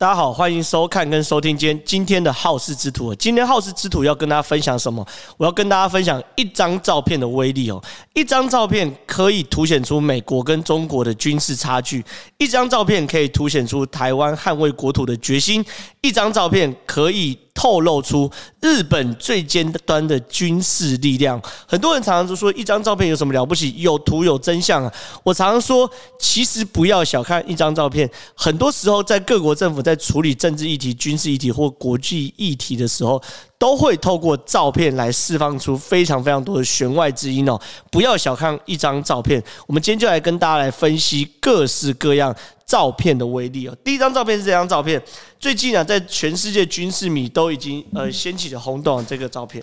大家好，欢迎收看跟收听今天今天的好事之徒。今天好事之徒要跟大家分享什么？我要跟大家分享一张照片的威力哦。一张照片可以凸显出美国跟中国的军事差距，一张照片可以凸显出台湾捍卫国土的决心，一张照片可以。透露出日本最尖端的军事力量。很多人常常都说，一张照片有什么了不起？有图有真相啊！我常常说，其实不要小看一张照片。很多时候，在各国政府在处理政治议题、军事议题或国际议题的时候，都会透过照片来释放出非常非常多的弦外之音哦。不要小看一张照片。我们今天就来跟大家来分析各式各样。照片的威力哦，第一张照片是这张照片，最近啊，在全世界军事迷都已经呃掀起了轰动。这个照片，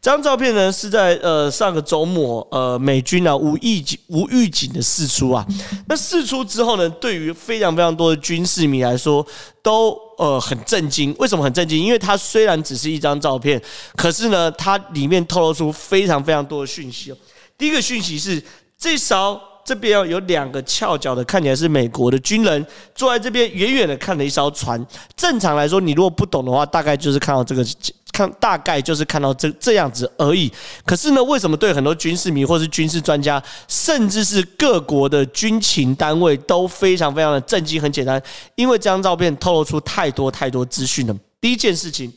这张照片呢是在呃上个周末呃美军啊无预警无预警的释出啊，那释出之后呢，对于非常非常多的军事迷来说都呃很震惊。为什么很震惊？因为它虽然只是一张照片，可是呢，它里面透露出非常非常多的讯息哦。第一个讯息是这艘。这边有两个翘脚的，看起来是美国的军人坐在这边，远远的看了一艘船。正常来说，你如果不懂的话，大概就是看到这个，看大概就是看到这这样子而已。可是呢，为什么对很多军事迷或是军事专家，甚至是各国的军情单位都非常非常的震惊？很简单，因为这张照片透露出太多太多资讯了。第一件事情，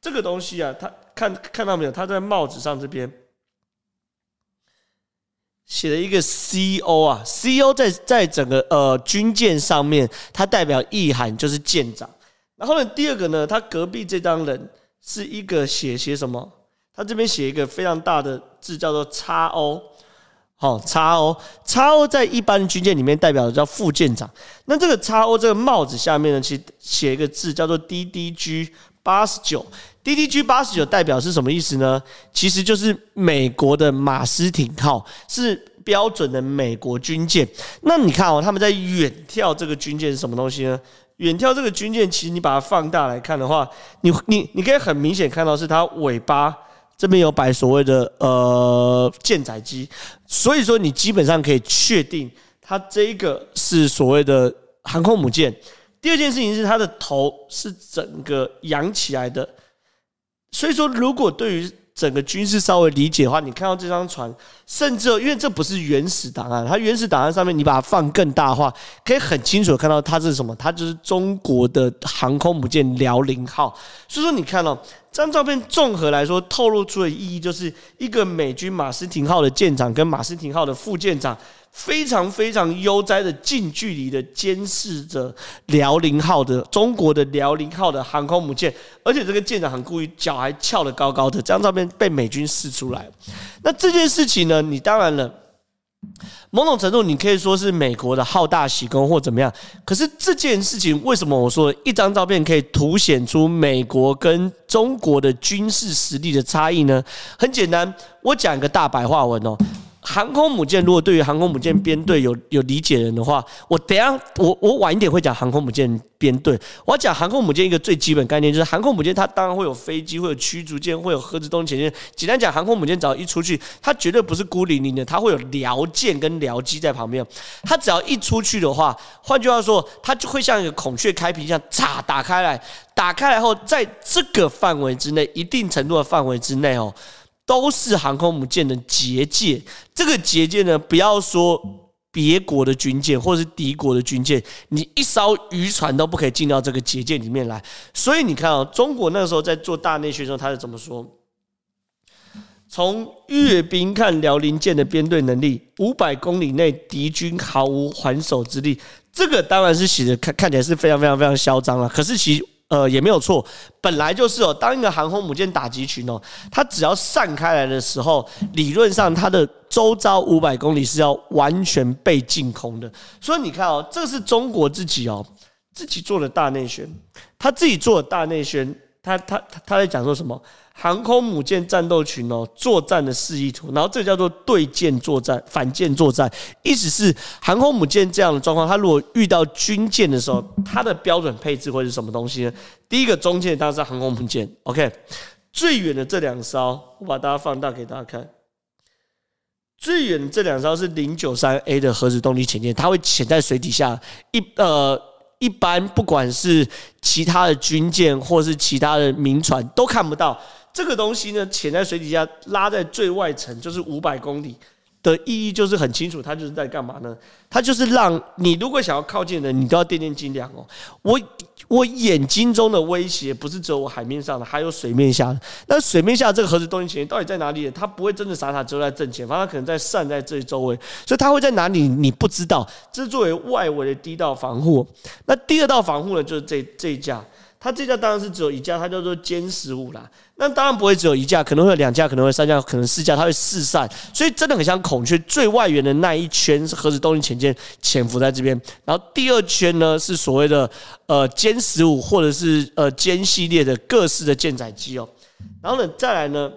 这个东西啊，他看看到没有？他在帽子上这边。写了一个 CO 啊，CO 在在整个呃军舰上面，它代表意涵就是舰长。然后呢，第二个呢，他隔壁这张人是一个写写什么？他这边写一个非常大的字，叫做 XO。好，XO XO 在一般军舰里面代表的叫副舰长。那这个 XO 这个帽子下面呢，其实写一个字叫做 DDG 八十九。DDG 八十九代表是什么意思呢？其实就是美国的马斯廷号，是标准的美国军舰。那你看哦，他们在远眺这个军舰是什么东西呢？远眺这个军舰，其实你把它放大来看的话，你你你可以很明显看到是它尾巴这边有摆所谓的呃舰载机，所以说你基本上可以确定它这一个是所谓的航空母舰。第二件事情是它的头是整个扬起来的。所以说，如果对于整个军事稍微理解的话，你看到这张船，甚至因为这不是原始档案，它原始档案上面你把它放更大化，可以很清楚的看到它是什么，它就是中国的航空母舰辽宁号。所以说，你看到这张照片，综合来说透露出的意义，就是一个美军马斯廷号的舰长跟马斯廷号的副舰长。非常非常悠哉的近距离的监视着辽宁号的中国的辽宁号的航空母舰，而且这个舰长很故意，脚还翘得高高的。这张照片被美军释出来，那这件事情呢？你当然了，某种程度你可以说是美国的好大喜功或怎么样。可是这件事情为什么我说一张照片可以凸显出美国跟中国的军事实力的差异呢？很简单，我讲一个大白话文哦。航空母舰，如果对于航空母舰编队有有理解人的话，我等下我我晚一点会讲航空母舰编队。我要讲航空母舰一个最基本概念，就是航空母舰它当然会有飞机，会有驱逐舰，会有核子动力潜舰。简单讲，航空母舰只要一出去，它绝对不是孤零零的，它会有僚舰跟僚机在旁边。它只要一出去的话，换句话说，它就会像一个孔雀开屏一样，嚓打开来，打开来后，在这个范围之内，一定程度的范围之内哦。都是航空母舰的结界，这个结界呢，不要说别国的军舰或者是敌国的军舰，你一艘渔船都不可以进到这个结界里面来。所以你看哦，中国那个时候在做大内宣的时候，他是怎么说？从阅兵看辽宁舰的编队能力，五百公里内敌军毫无还手之力。这个当然是写的看看起来是非常非常非常嚣张了。可是其实。呃，也没有错，本来就是哦。当一个航空母舰打击群哦，它只要散开来的时候，理论上它的周遭五百公里是要完全被净空的。所以你看哦，这是中国自己哦自己做的大内宣，他自己做的大内宣，他他他在讲说什么？航空母舰战斗群哦，作战的示意图，然后这叫做对舰作战、反舰作战，意思是航空母舰这样的状况，它如果遇到军舰的时候，它的标准配置会是什么东西呢？第一个中舰当然是航空母舰，OK，最远的这两艘，我把大家放大给大家看，最远的这两艘是零九三 A 的核子动力潜舰，它会潜在水底下一呃。一般不管是其他的军舰或是其他的民船都看不到。这个东西呢，潜在水底下拉在最外层，就是五百公里。的意义就是很清楚，它就是在干嘛呢？它就是让你如果想要靠近的人，你都要掂掂斤两哦。我我眼睛中的威胁不是只有我海面上的，还有水面下的。那水面下这个核子东西到底在哪里？它不会真的傻傻只有在正前方，它可能在散在这周围，所以它会在哪里你不知道。这是作为外围的第一道防护。那第二道防护呢，就是这这一架。它这架当然是只有一架，它叫做歼十五啦。那当然不会只有一架，可能会有两架，可能会三架，可能四架，它会四散，所以真的很像孔雀。最外缘的那一圈是核子动力潜舰潜伏在这边，然后第二圈呢是所谓的呃歼十五或者是呃歼系列的各式的舰载机哦。然后呢再来呢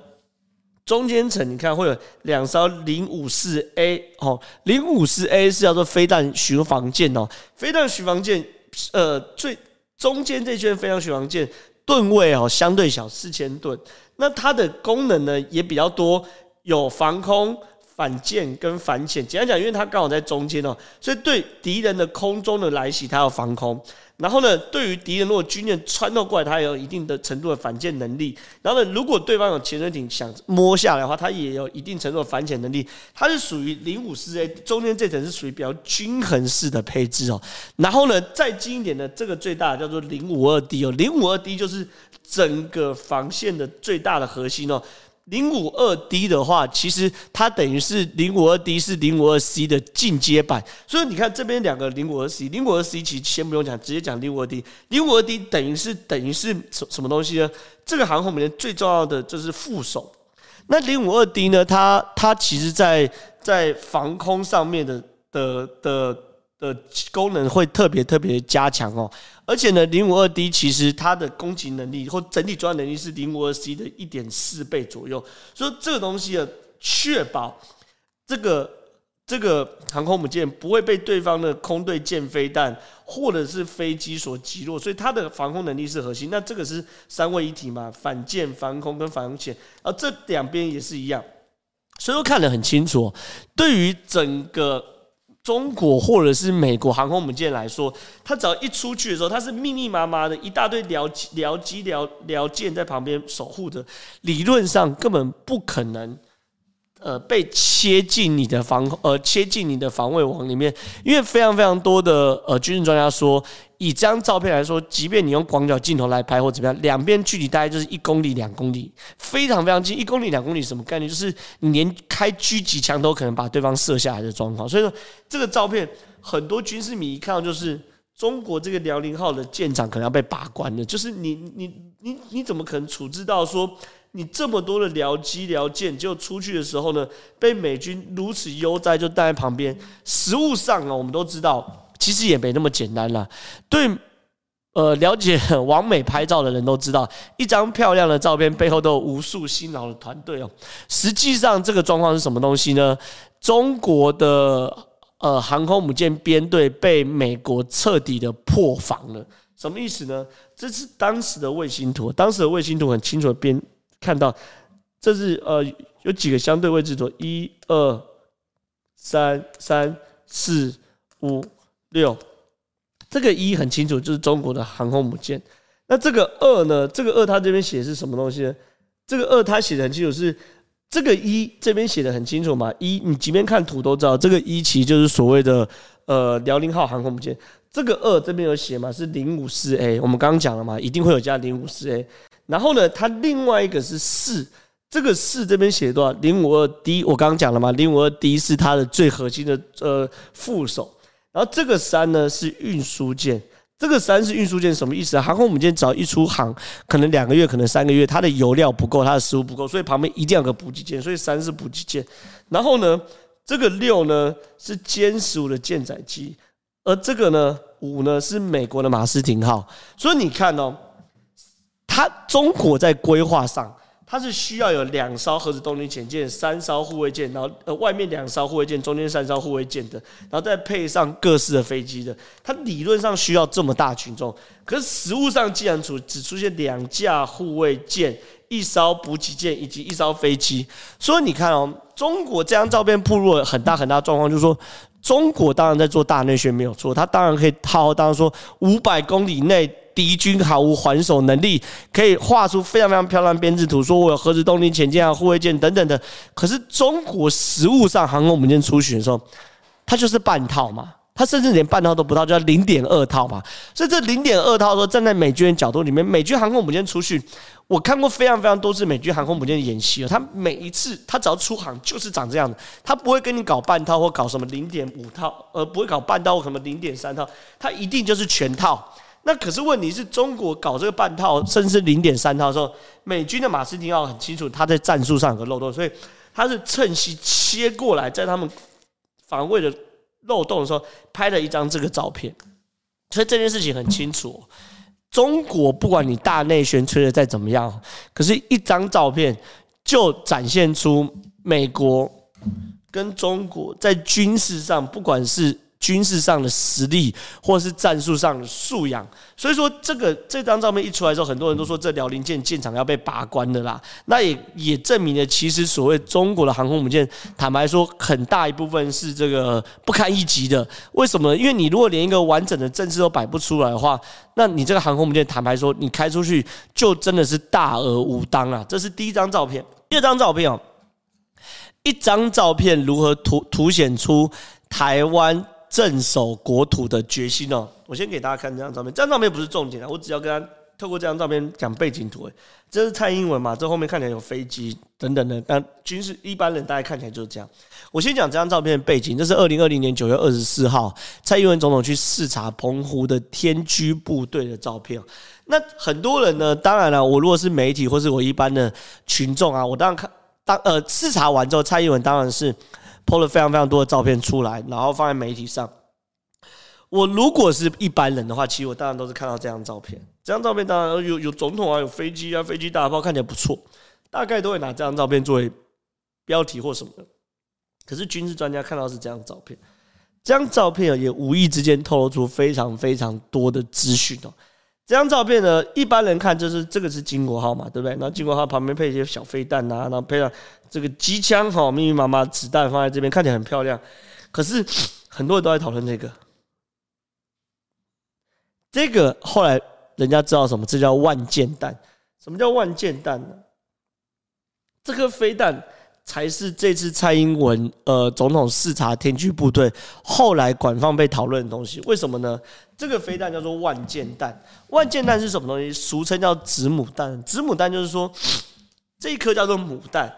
中间层你看会有两艘零五四 A 哦，零五四 A 是叫做飞弹巡防舰哦，飞弹巡防舰呃最。中间这圈非常巡防舰吨位哦相对小，四千吨。那它的功能呢也比较多，有防空、反舰跟反潜。简单讲，因为它刚好在中间哦，所以对敌人的空中的来袭，它要防空。然后呢，对于敌人如果军舰穿透过来，它也有一定的程度的反舰能力。然后呢，如果对方有潜水艇想摸下来的话，它也有一定程度的反潜能力。它是属于零五四 A 中间这层是属于比较均衡式的配置哦。然后呢，再近一点的这个最大的叫做零五二 D 哦，零五二 D 就是整个防线的最大的核心哦。零五二 D 的话，其实它等于是零五二 D 是零五二 C 的进阶版，所以你看这边两个零五二 C，零五二 C 其实先不用讲，直接讲零五二 D。零五二 D 等于是等于是什什么东西呢？这个航空母舰最重要的就是副手。那零五二 D 呢？它它其实在在防空上面的的的。的功能会特别特别加强哦，而且呢，零五二 D 其实它的攻击能力或整体作战能力是零五二 C 的一点四倍左右，所以这个东西啊，确保这个这个航空母舰不会被对方的空对舰飞弹或者是飞机所击落，所以它的防空能力是核心。那这个是三位一体嘛，反舰、防空跟反潜，而这两边也是一样，所以说看得很清楚。对于整个。中国或者是美国航空母舰来说，它只要一出去的时候，它是密密麻麻的一大堆僚机、僚机、僚僚舰在旁边守护着，理论上根本不可能，呃，被切进你的防呃切进你的防卫网里面，因为非常非常多的呃军事专家说。以这张照片来说，即便你用广角镜头来拍或怎么样，两边距离大概就是一公里、两公里，非常非常近。一公里、两公里什么概念？就是你连开狙击枪都可能把对方射下来的状况。所以说，这个照片很多军事迷一看到就是中国这个辽宁号的舰长可能要被把关了。就是你、你、你、你怎么可能处置到说你这么多的僚机、僚舰，就出去的时候呢，被美军如此悠哉就带在旁边？实物上啊，我们都知道。其实也没那么简单啦。对，呃，了解网美拍照的人都知道，一张漂亮的照片背后都有无数辛劳的团队哦。实际上，这个状况是什么东西呢？中国的呃航空母舰编队被美国彻底的破防了。什么意思呢？这是当时的卫星图，当时的卫星图很清楚的编看到，这是呃有几个相对位置图，一二三三四五。六，这个一很清楚，就是中国的航空母舰。那这个二呢？这个二它这边写的是什么东西呢？这个二它写的很清楚，是这个一这边写的很清楚嘛？一你即便看图都知道，这个一其实就是所谓的呃辽宁号航空母舰。这个二这边有写嘛？是零五四 A，我们刚刚讲了嘛？一定会有加零五四 A。然后呢，它另外一个是四，这个四这边写多少？零五二 D，我刚刚讲了嘛？零五二 D 是它的最核心的呃副手。然后这个三呢是运输舰，这个三是运输舰什么意思？航空母舰只要一出航，可能两个月，可能三个月，它的油料不够，它的食物不够，所以旁边一定要有个补给舰，所以三是补给舰。然后呢，这个六呢是歼十五的舰载机，而这个呢五呢是美国的马斯廷号。所以你看哦，它中国在规划上它是需要有两艘核子动力潜舰、三艘护卫舰，然后呃外面两艘护卫舰，中间三艘护卫舰的，然后再配上各式的飞机的。它理论上需要这么大群众，可是实物上既然出只出现两架护卫舰、一艘补给舰以及一艘飞机，所以你看哦，中国这张照片暴露了很大很大状况，就是说中国当然在做大内宣没有错，它当然可以套当说五百公里内。敌军毫无还手能力，可以画出非常非常漂亮编制图，说我有核子动力潜舰啊、护卫舰等等的。可是中国实物上航空母舰出巡的时候，它就是半套嘛，它甚至连半套都不到，叫零点二套嘛。所以这零点二套说站在美军的角度里面，美军航空母舰出去，我看过非常非常多次美军航空母舰的演习了，它每一次它只要出航就是长这样的，它不会跟你搞半套或搞什么零点五套，呃，不会搞半套或什么零点三套，它一定就是全套。那可是问题是中国搞这个半套，甚至零点三套的时候，美军的马斯廷奥很清楚，他在战术上有个漏洞，所以他是趁机切过来，在他们防卫的漏洞的时候拍了一张这个照片。所以这件事情很清楚，中国不管你大内宣吹的再怎么样，可是一张照片就展现出美国跟中国在军事上，不管是。军事上的实力，或是战术上的素养，所以说这个这张照片一出来之后，很多人都说这辽宁舰舰长要被拔关的啦。那也也证明了，其实所谓中国的航空母舰，坦白说，很大一部分是这个不堪一击的。为什么？因为你如果连一个完整的阵势都摆不出来的话，那你这个航空母舰，坦白说，你开出去就真的是大而无当啊。这是第一张照片。第二张照片哦，一张照片如何凸凸显出台湾？镇守国土的决心哦！我先给大家看这张照片，这张照片不是重点啊，我只要跟他透过这张照片讲背景图。诶，这是蔡英文嘛？这后面看起来有飞机等等的，但军事一般人大概看起来就是这样。我先讲这张照片的背景，这是二零二零年九月二十四号，蔡英文总统去视察澎湖的天駒部队的照片。那很多人呢，当然了，我如果是媒体或是我一般的群众啊，我当然看当呃视察完之后，蔡英文当然是。P 了非常非常多的照片出来，然后放在媒体上。我如果是一般人的话，其实我当然都是看到这张照片。这张照片当然有有总统啊，有飞机啊，飞机大炮看起来不错，大概都会拿这张照片作为标题或什么的。可是军事专家看到是这张照片，这张照片也无意之间透露出非常非常多的资讯哦。这张照片呢，一般人看就是这个是金国号嘛，对不对？然后经国号旁边配一些小飞弹啊，然后配上这个机枪哈，密密麻麻子弹放在这边，看起来很漂亮。可是很多人都在讨论这个，这个后来人家知道什么？这叫万箭弹。什么叫万箭弹呢？这颗飞弹。才是这次蔡英文呃总统视察天駒部队后来官方被讨论的东西，为什么呢？这个飞弹叫做万箭弹，万箭弹是什么东西？俗称叫子母弹，子母弹就是说这一颗叫做母弹。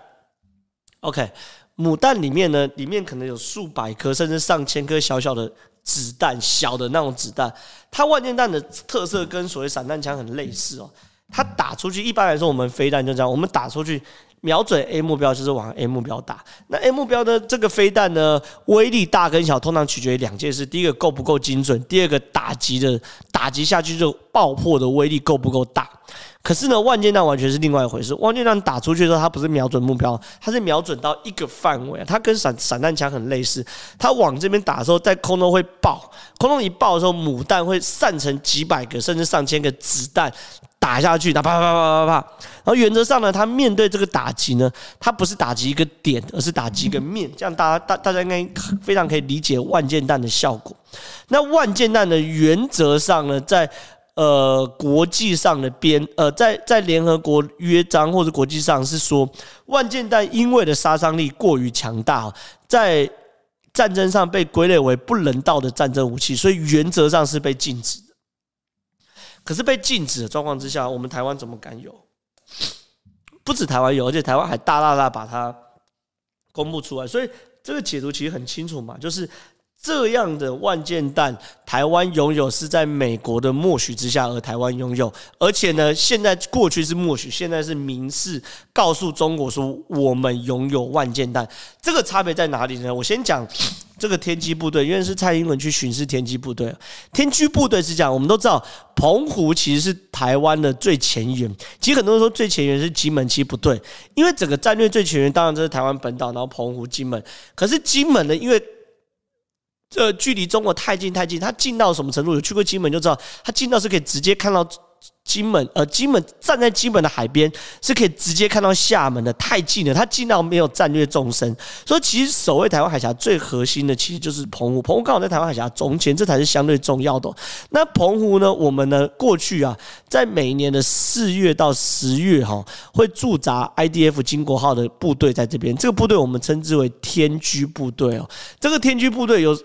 OK，母弹里面呢，里面可能有数百颗甚至上千颗小小的子弹，小的那种子弹。它万箭弹的特色跟所谓散弹枪很类似哦，它打出去，一般来说我们飞弹就这样，我们打出去。瞄准 A 目标就是往 A 目标打。那 A 目标的这个飞弹呢，威力大跟小，通常取决于两件事：第一个够不够精准，第二个打击的打击下去就爆破的威力够不够大。可是呢，万箭弹完全是另外一回事。万箭弹打出去的时候，它不是瞄准目标，它是瞄准到一个范围。它跟散散弹枪很类似，它往这边打的时候，在空中会爆，空中一爆的时候，母弹会散成几百个甚至上千个子弹。打下去，打啪啪啪啪啪啪，然后原则上呢，它面对这个打击呢，它不是打击一个点，而是打击一个面，这样大家大大家应该非常可以理解万箭弹的效果。那万箭弹的原则上呢，在呃国际上的边呃，在在联合国约章或者国际上是说，万箭弹因为的杀伤力过于强大，在战争上被归类为不人道的战争武器，所以原则上是被禁止的。可是被禁止的状况之下，我们台湾怎么敢有？不止台湾有，而且台湾还大大大把它公布出来，所以这个解读其实很清楚嘛，就是这样的万箭弹，台湾拥有是在美国的默许之下，而台湾拥有，而且呢，现在过去是默许，现在是明示告诉中国说我们拥有万箭弹，这个差别在哪里呢？我先讲。这个天基部队，因为是蔡英文去巡视天基部队。天基部队是这样，我们都知道，澎湖其实是台湾的最前沿。其实很多人说最前沿是金门，其实不对，因为整个战略最前沿当然这是台湾本岛，然后澎湖、金门。可是金门呢，因为这距离中国太近太近，它近到什么程度？有去过金门就知道，它近到是可以直接看到。金门，呃，金门站在金门的海边是可以直接看到厦门的，太近了，它近到没有战略纵深。所以其实守卫台湾海峡最核心的，其实就是澎湖。澎湖刚好在台湾海峡中间，这才是相对重要的。那澎湖呢？我们呢？过去啊，在每年的四月到十月，哈，会驻扎 IDF 金国号的部队在这边。这个部队我们称之为天居部队哦。这个天居部队有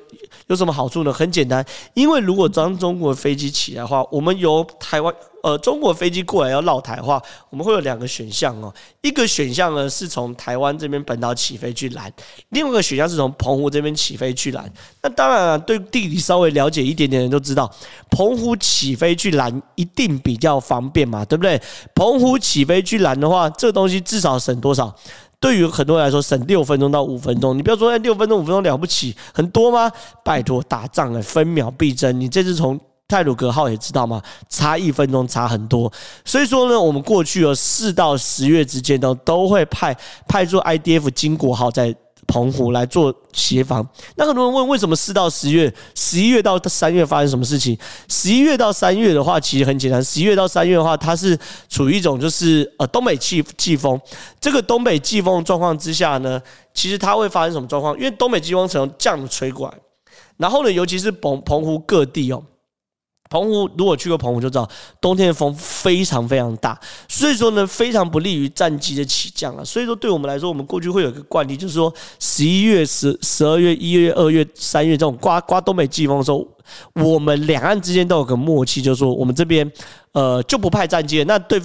有什么好处呢？很简单，因为如果当中国飞机起来的话，我们由台湾。呃，中国飞机过来要绕台的话，我们会有两个选项哦。一个选项呢是从台湾这边本岛起飞去拦，另外一个选项是从澎湖这边起飞去拦。那当然了，对地理稍微了解一点点的人都知道，澎湖起飞去拦一定比较方便嘛，对不对？澎湖起飞去拦的话，这个东西至少省多少？对于很多人来说，省六分钟到五分钟。你不要说哎，六分钟五分钟了不起，很多吗？拜托，打仗哎，分秒必争。你这次从泰鲁阁号也知道吗？差一分钟差很多，所以说呢，我们过去有四到十月之间都都会派派出 IDF 金国号在澎湖来做协防。那很多人问，为什么四到十月、十一月到三月发生什么事情？十一月到三月的话，其实很简单。十一月到三月的话，它是处于一种就是呃东北季季风。这个东北季风状况之下呢，其实它会发生什么状况？因为东北季风从这样吹过来，然后呢，尤其是澎澎湖各地哦。澎湖如果去过澎湖就知道，冬天的风非常非常大，所以说呢，非常不利于战机的起降啊。所以说，对我们来说，我们过去会有一个惯例，就是说十一月、十十二月、一月、二月、三月这种刮刮东北季风的时候，我们两岸之间都有个默契，就是说我们这边呃就不派战机。那对。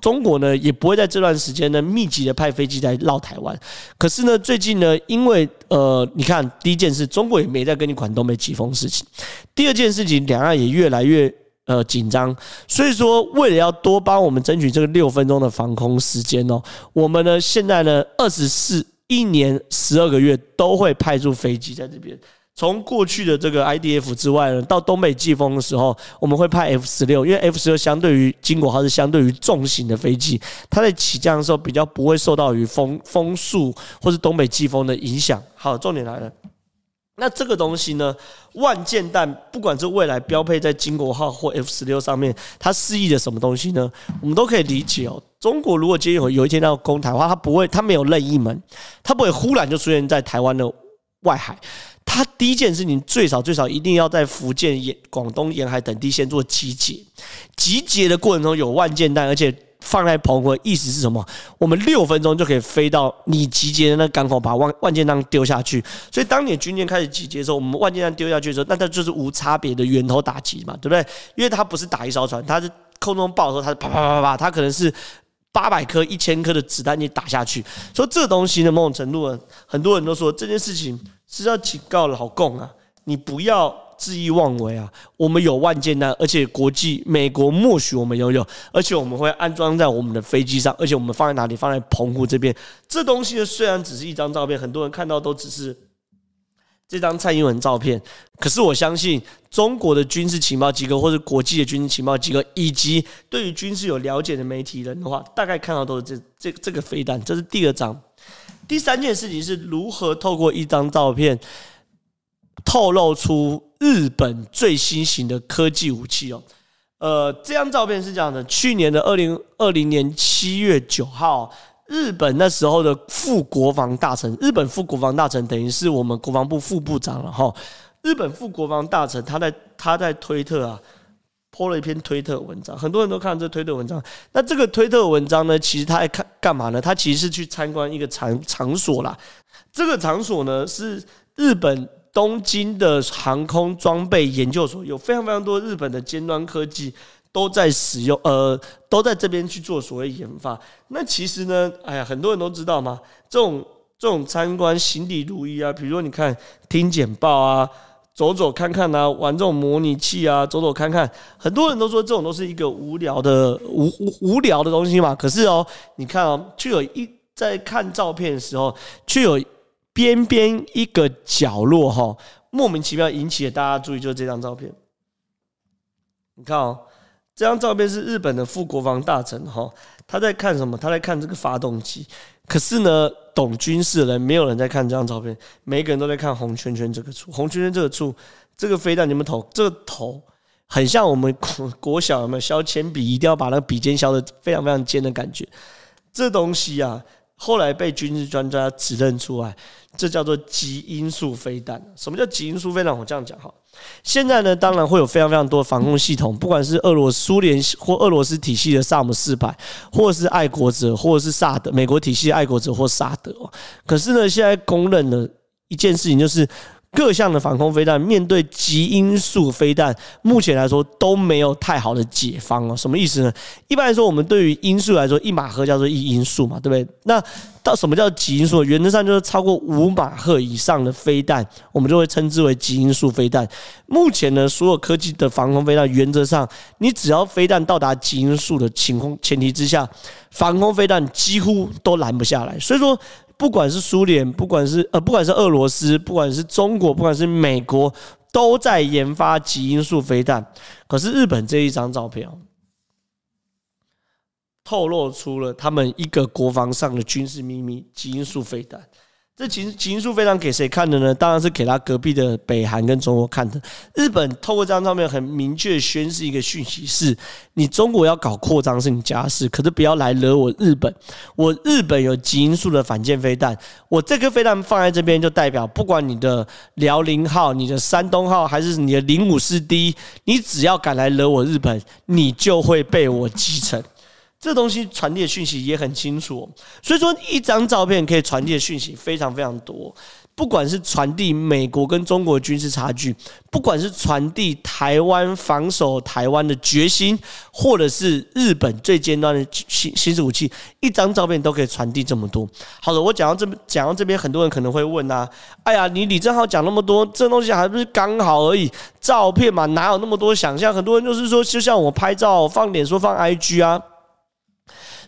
中国呢也不会在这段时间呢密集的派飞机来绕台湾，可是呢最近呢，因为呃你看第一件事，中国也没在跟你管东北季风事情，第二件事情，两岸也越来越呃紧张，所以说为了要多帮我们争取这个六分钟的防空时间哦，我们呢现在呢二十四一年十二个月都会派出飞机在这边。从过去的这个 IDF 之外呢，到东北季风的时候，我们会派 F 十六，因为 F 十六相对于金国号是相对于重型的飞机，它在起降的时候比较不会受到于风风速或是东北季风的影响。好，重点来了，那这个东西呢，万箭弹不管是未来标配在金国号或 F 十六上面，它示意的什么东西呢？我们都可以理解哦。中国如果今天有有一天要攻台的话，它不会，它没有任意门，它不会忽然就出现在台湾的外海。他第一件事情，最少最少一定要在福建沿、广东沿海等地先做集结。集结的过程中有万剑弹，而且放在澎湖，意思是什么？我们六分钟就可以飞到你集结的那港口，把万万剑弹丢下去。所以，当你军舰开始集结的时候，我们万剑弹丢下去的时候，那它就是无差别的源头打击嘛，对不对？因为它不是打一艘船，它是空中爆的时候，它是啪啪啪啪，它可能是八百颗、一千颗的子弹你打下去。所以，这东西呢，某种程度，很多人都说这件事情。是要警告老共啊，你不要恣意妄为啊！我们有万箭弹，而且国际美国默许我们拥有，而且我们会安装在我们的飞机上，而且我们放在哪里？放在澎湖这边。这东西呢，虽然只是一张照片，很多人看到都只是这张蔡英文照片，可是我相信中国的军事情报机构，或者国际的军事情报机构，以及对于军事有了解的媒体人的话，大概看到都是这这这个飞弹。这是第二张。第三件事情是如何透过一张照片透露出日本最新型的科技武器哦。呃，这张照片是这样的：去年的二零二零年七月九号，日本那时候的副国防大臣，日本副国防大臣等于是我们国防部副部长了哈。日本副国防大臣他在他在推特啊。播了一篇推特文章，很多人都看这推特文章。那这个推特文章呢，其实他在看干嘛呢？他其实是去参观一个场场所啦。这个场所呢，是日本东京的航空装备研究所，有非常非常多日本的尖端科技都在使用，呃，都在这边去做所谓研发。那其实呢，哎呀，很多人都知道嘛，这种这种参观行礼如仪啊，比如说你看听简报啊。走走看看啊，玩这种模拟器啊，走走看看，很多人都说这种都是一个无聊的无无无聊的东西嘛。可是哦，你看哦，却有一在看照片的时候，却有边边一个角落哈，莫名其妙引起了大家注意，就是这张照片。你看哦，这张照片是日本的副国防大臣哈，他在看什么？他在看这个发动机。可是呢，懂军事的人没有人在看这张照片，每个人都在看红圈圈这个处。红圈圈这个处，这个飞弹你们头，这个头很像我们国国小有没有削铅笔，一定要把那个笔尖削的非常非常尖的感觉。这东西啊，后来被军事专家指认出来，这叫做基因素飞弹。什么叫基因素飞弹？我这样讲哈。现在呢，当然会有非常非常多防空系统，不管是俄罗苏联或俄罗斯体系的萨姆四百，或是爱国者，或者是萨德，美国体系的爱国者或萨德。可是呢，现在公认的一件事情就是。各项的防空飞弹面对极音速飞弹，目前来说都没有太好的解方哦。什么意思呢？一般来说，我们对于音速来说，一马赫叫做一音速嘛，对不对？那到什么叫极音速？原则上就是超过五马赫以上的飞弹，我们就会称之为极音速飞弹。目前呢，所有科技的防空飞弹，原则上你只要飞弹到达极音速的情况前提之下，防空飞弹几乎都拦不下来。所以说。不管是苏联，不管是呃，不管是俄罗斯，不管是中国，不管是美国，都在研发极音速飞弹。可是日本这一张照片，透露出了他们一个国防上的军事秘密——极音速飞弹。这极极音速飞弹给谁看的呢？当然是给他隔壁的北韩跟中国看的。日本透过这张照片，很明确宣示一个讯息：是你中国要搞扩张是你家事，可是不要来惹我日本。我日本有极因素的反舰飞弹，我这颗飞弹放在这边，就代表不管你的辽宁号、你的山东号，还是你的零五四 D，你只要敢来惹我日本，你就会被我击沉。这东西传递的讯息也很清楚，所以说一张照片可以传递的讯息非常非常多。不管是传递美国跟中国军事差距，不管是传递台湾防守台湾的决心，或者是日本最尖端的新新式武器，一张照片都可以传递这么多。好的，我讲到这边，讲到这边，很多人可能会问啊，哎呀，你李正浩讲那么多，这东西还不是刚好而已？照片嘛，哪有那么多想象？很多人就是说，就像我拍照放脸说放 IG 啊。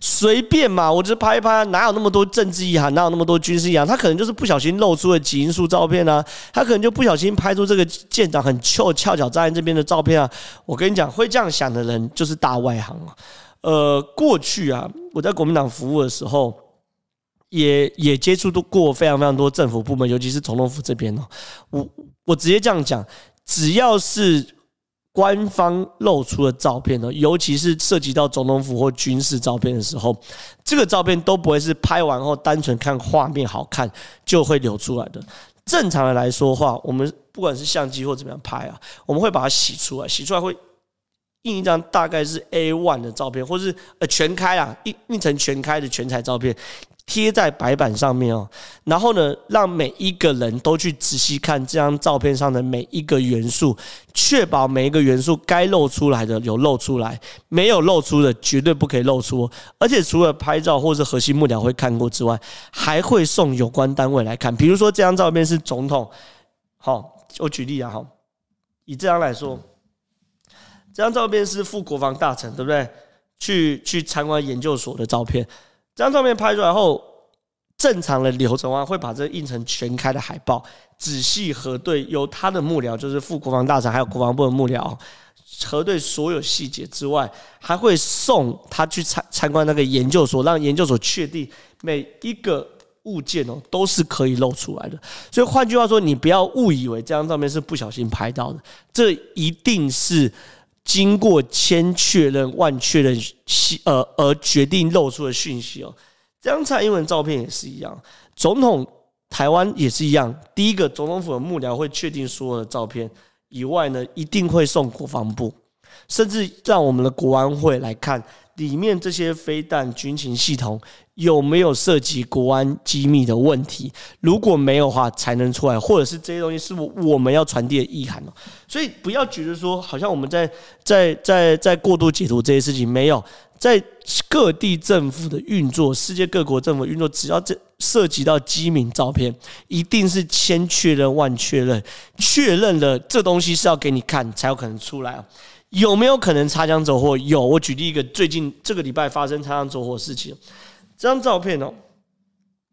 随便嘛，我就拍一拍，哪有那么多政治意涵，哪有那么多军事意涵？他可能就是不小心露出了极音速照片啊，他可能就不小心拍出这个舰长很翘翘脚站在这边的照片啊。我跟你讲，会这样想的人就是大外行啊。呃，过去啊，我在国民党服务的时候，也也接触都过非常非常多政府部门，尤其是总统府这边哦。我我直接这样讲，只要是。官方露出的照片呢，尤其是涉及到总统府或军事照片的时候，这个照片都不会是拍完后单纯看画面好看就会流出来的。正常的来说话，我们不管是相机或怎么样拍啊，我们会把它洗出来，洗出来会印一张大概是 A one 的照片，或是呃全开啊，印印成全开的全彩照片。贴在白板上面哦，然后呢，让每一个人都去仔细看这张照片上的每一个元素，确保每一个元素该露出来的有露出来，没有露出的绝对不可以露出。而且除了拍照或是核心幕僚会看过之外，还会送有关单位来看。比如说这张照片是总统，好，我举例啊，好，以这张来说，这张照片是副国防大臣，对不对？去去参观研究所的照片。这张照片拍出来后，正常的流程啊，会把这印成全开的海报，仔细核对，由他的幕僚，就是副国防大臣，还有国防部的幕僚，核对所有细节之外，还会送他去参参观那个研究所，让研究所确定每一个物件哦都是可以露出来的。所以换句话说，你不要误以为这张照片是不小心拍到的，这一定是。经过千确认万确认，呃，而决定露出的讯息哦。这张蔡英文照片也是一样，总统台湾也是一样。第一个，总统府的幕僚会确定所有的照片以外呢，一定会送国防部，甚至让我们的国安会来看里面这些飞弹军情系统。有没有涉及国安机密的问题？如果没有的话，才能出来，或者是这些东西是我我们要传递的意涵哦。所以不要觉得说，好像我们在在在在过度解读这些事情。没有，在各地政府的运作，世界各国政府运作，只要这涉及到机密照片，一定是千确认万确认，确认了这东西是要给你看，才有可能出来。有没有可能擦枪走火？有。我举例一个最近这个礼拜发生擦枪走火的事情。这张照片哦，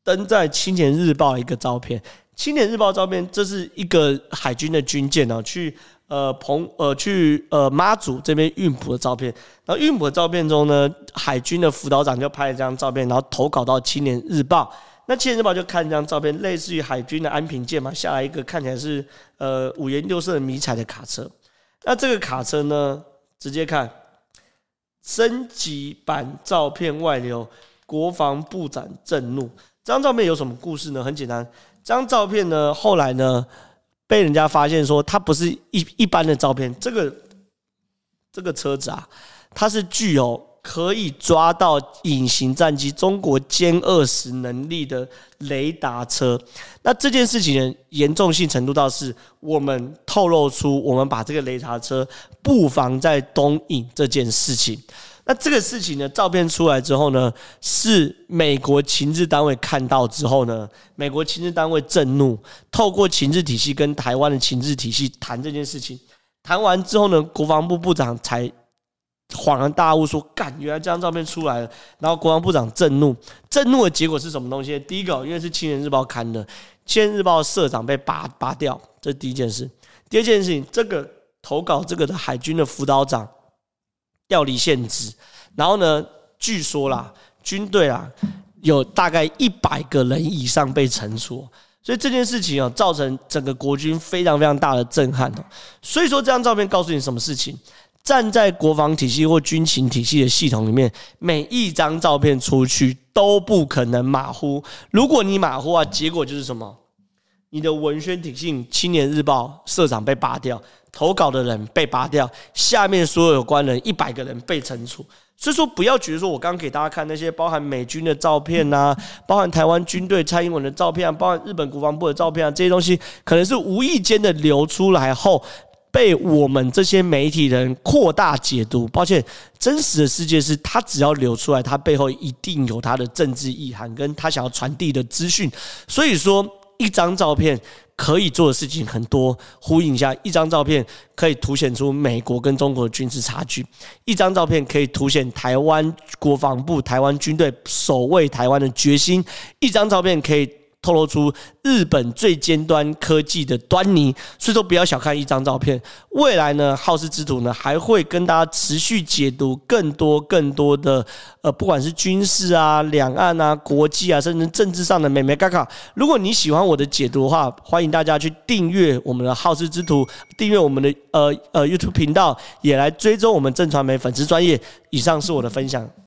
登在《青年日报》一个照片，《青年日报》照片，这是一个海军的军舰哦，去呃澎呃去呃妈祖这边运补的照片。然后运补的照片中呢，海军的辅导长就拍了这张照片，然后投稿到《青年日报》。那《青年日报》就看这张照片，类似于海军的安平舰嘛，下来一个看起来是呃五颜六色的迷彩的卡车。那这个卡车呢，直接看升级版照片外流，国防部长震怒。这张照片有什么故事呢？很简单，这张照片呢，后来呢，被人家发现说它不是一一般的照片。这个这个车子啊，它是具有可以抓到隐形战机中国歼二十能力的雷达车。那这件事情的严重性程度到是，我们透露出我们把这个雷达车布防在东引这件事情。那这个事情呢，照片出来之后呢，是美国情治单位看到之后呢，美国情治单位震怒，透过情治体系跟台湾的情治体系谈这件事情，谈完之后呢，国防部部长才恍然大悟说：“干，原来这张照片出来了。”然后国防部长震怒，震怒的结果是什么东西？第一个，因为是《青年日报》刊的，《青年日报》社长被拔拔掉，这第一件事。第二件事情，这个投稿这个的海军的辅导长。调离现职，然后呢？据说啦，军队啊，有大概一百个人以上被惩处，所以这件事情啊，造成整个国军非常非常大的震撼哦。所以说，这张照片告诉你什么事情？站在国防体系或军情体系的系统里面，每一张照片出去都不可能马虎。如果你马虎啊，结果就是什么？你的文宣体系，《青年日报》社长被拔掉。投稿的人被拔掉，下面所有有关人一百个人被惩处。所以说，不要觉得说我刚给大家看那些包含美军的照片啊，包含台湾军队蔡英文的照片啊，包含日本国防部的照片啊，这些东西可能是无意间的流出来后，被我们这些媒体人扩大解读。抱歉，真实的世界是，他只要流出来，他背后一定有他的政治意涵，跟他想要传递的资讯。所以说，一张照片。可以做的事情很多，呼应一下，一张照片可以凸显出美国跟中国的军事差距，一张照片可以凸显台湾国防部、台湾军队守卫台湾的决心，一张照片可以。透露出日本最尖端科技的端倪，所以说不要小看一张照片。未来呢，好事之徒呢还会跟大家持续解读更多更多的呃，不管是军事啊、两岸啊、国际啊，甚至政治上的眉眉角角。如果你喜欢我的解读的话，欢迎大家去订阅我们的好事之徒，订阅我们的呃呃 YouTube 频道，也来追踪我们正传媒粉丝专业。以上是我的分享。